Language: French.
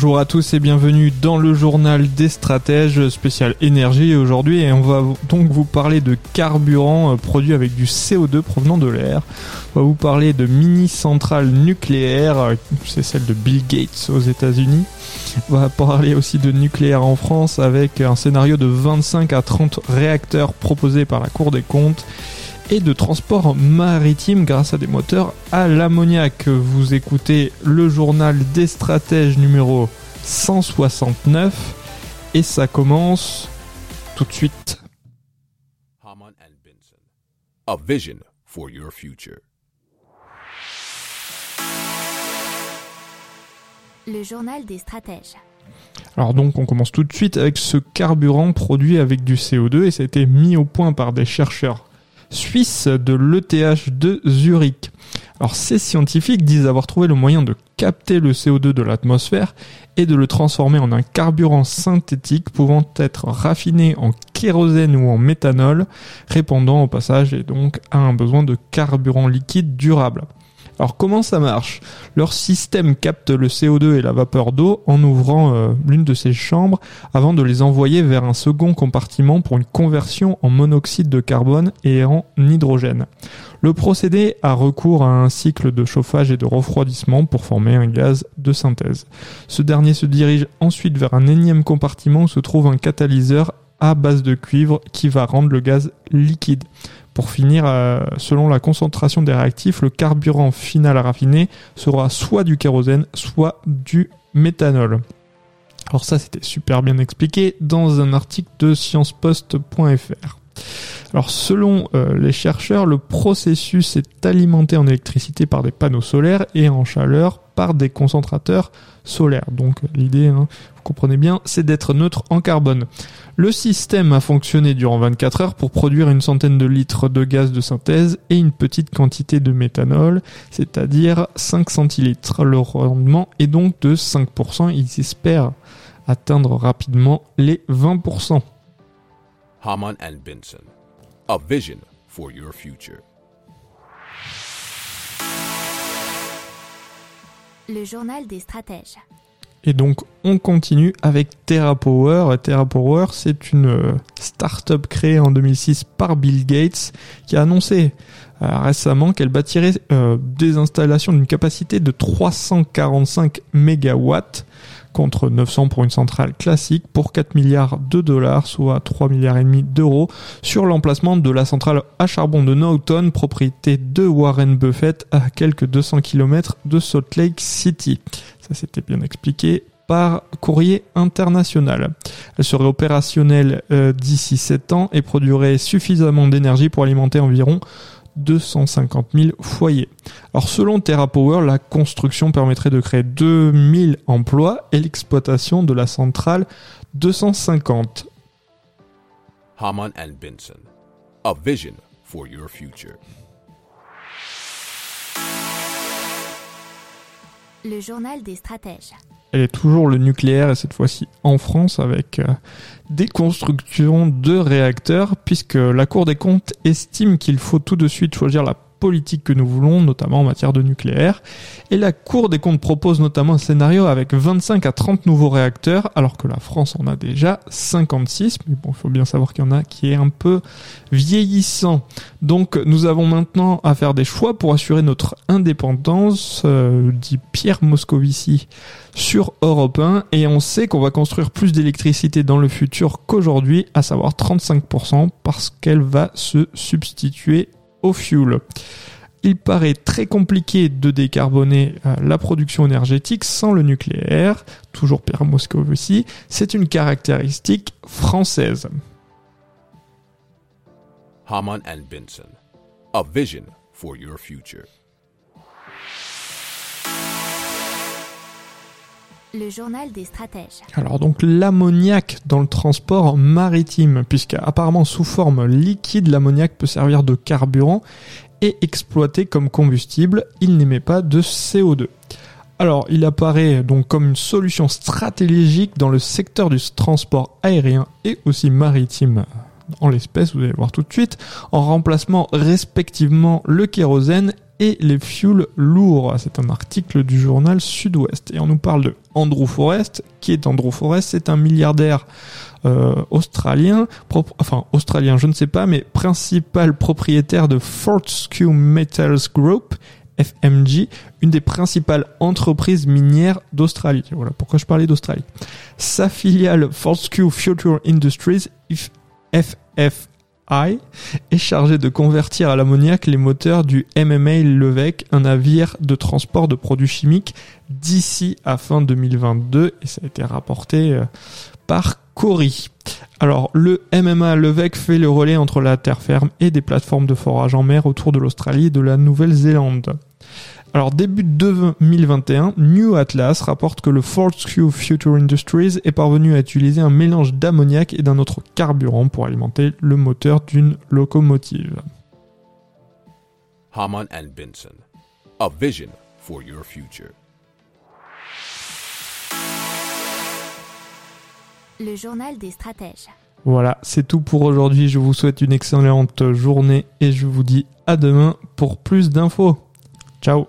Bonjour à tous et bienvenue dans le journal des stratèges spécial énergie aujourd'hui et on va donc vous parler de carburant euh, produit avec du CO2 provenant de l'air. On va vous parler de mini centrales nucléaires, euh, c'est celle de Bill Gates aux États-Unis. On va parler aussi de nucléaire en France avec un scénario de 25 à 30 réacteurs proposés par la Cour des comptes et de transport maritime grâce à des moteurs à l'ammoniac. Vous écoutez le journal des stratèges numéro 169 et ça commence tout de suite. Haman and Benson, a vision for your future. Le journal des stratèges. Alors donc on commence tout de suite avec ce carburant produit avec du CO2 et ça a été mis au point par des chercheurs suisses de l'ETH de Zurich. Alors ces scientifiques disent avoir trouvé le moyen de capter le CO2 de l'atmosphère et de le transformer en un carburant synthétique pouvant être raffiné en kérosène ou en méthanol, répondant au passage et donc à un besoin de carburant liquide durable. Alors comment ça marche? Leur système capte le CO2 et la vapeur d'eau en ouvrant euh, l'une de ces chambres avant de les envoyer vers un second compartiment pour une conversion en monoxyde de carbone et en hydrogène. Le procédé a recours à un cycle de chauffage et de refroidissement pour former un gaz de synthèse. Ce dernier se dirige ensuite vers un énième compartiment où se trouve un catalyseur à base de cuivre qui va rendre le gaz liquide. Pour finir, euh, selon la concentration des réactifs, le carburant final à raffiner sera soit du kérosène, soit du méthanol. Alors ça, c'était super bien expliqué dans un article de sciencepost.fr. Alors selon euh, les chercheurs, le processus est alimenté en électricité par des panneaux solaires et en chaleur par des concentrateurs solaires. Donc l'idée, hein, vous comprenez bien, c'est d'être neutre en carbone. Le système a fonctionné durant 24 heures pour produire une centaine de litres de gaz de synthèse et une petite quantité de méthanol, c'est-à-dire 5 centilitres. Le rendement est donc de 5%. Ils espèrent atteindre rapidement les 20%. Haman and Benson, a vision for your future. Le journal des stratèges. Et donc on continue avec TerraPower. TerraPower, c'est une euh, start-up créée en 2006 par Bill Gates qui a annoncé euh, récemment qu'elle bâtirait euh, des installations d'une capacité de 345 mégawatts contre 900 pour une centrale classique pour 4 milliards de dollars, soit 3 milliards et demi d'euros, sur l'emplacement de la centrale à charbon de Norton, propriété de Warren Buffett, à quelques 200 km de Salt Lake City. Ça c'était bien expliqué par courrier international. Elle serait opérationnelle euh, d'ici 7 ans et produirait suffisamment d'énergie pour alimenter environ 250 000 foyers. Alors selon TerraPower, la construction permettrait de créer 2000 emplois et l'exploitation de la centrale 250. Haman Benson, a vision for your future. Le journal des stratèges. Elle est toujours le nucléaire et cette fois-ci en France avec euh, des constructions de réacteurs puisque la Cour des comptes estime qu'il faut tout de suite choisir la politique que nous voulons, notamment en matière de nucléaire. Et la Cour des comptes propose notamment un scénario avec 25 à 30 nouveaux réacteurs, alors que la France en a déjà 56. Mais bon, il faut bien savoir qu'il y en a qui est un peu vieillissant. Donc nous avons maintenant à faire des choix pour assurer notre indépendance, euh, dit Pierre Moscovici sur Europe 1 et on sait qu'on va construire plus d'électricité dans le futur qu'aujourd'hui, à savoir 35% parce qu'elle va se substituer au fuel. Il paraît très compliqué de décarboner euh, la production énergétique sans le nucléaire, toujours Pierre Moscovici, c'est une caractéristique française. Haman and vision for your future. Le journal des stratèges. Alors donc l'ammoniac dans le transport maritime, puisque apparemment sous forme liquide, l'ammoniac peut servir de carburant et exploité comme combustible, il n'émet pas de CO2. Alors, il apparaît donc comme une solution stratégique dans le secteur du transport aérien et aussi maritime en l'espèce, vous allez voir tout de suite, en remplacement respectivement le kérosène et les fuels lourds. C'est un article du journal Sud-Ouest. Et on nous parle de Andrew Forrest. Qui est Andrew Forrest? C'est un milliardaire euh, australien, enfin australien, je ne sais pas, mais principal propriétaire de Fortescue Metals Group, FMG, une des principales entreprises minières d'Australie. Voilà pourquoi je parlais d'Australie. Sa filiale Fortescue Future Industries, FFI, est chargée de convertir à l'ammoniac les moteurs du MMA Levec, un navire de transport de produits chimiques d'ici à fin 2022 et ça a été rapporté euh, par Cori. Alors, le MMA Levec fait le relais entre la terre ferme et des plateformes de forage en mer autour de l'Australie et de la Nouvelle-Zélande. Alors début 2021, New Atlas rapporte que le Fortescue Future Industries est parvenu à utiliser un mélange d'ammoniac et d'un autre carburant pour alimenter le moteur d'une locomotive. Haman and Benson, a vision for your future. Le journal des stratèges. Voilà, c'est tout pour aujourd'hui. Je vous souhaite une excellente journée et je vous dis à demain pour plus d'infos. Ciao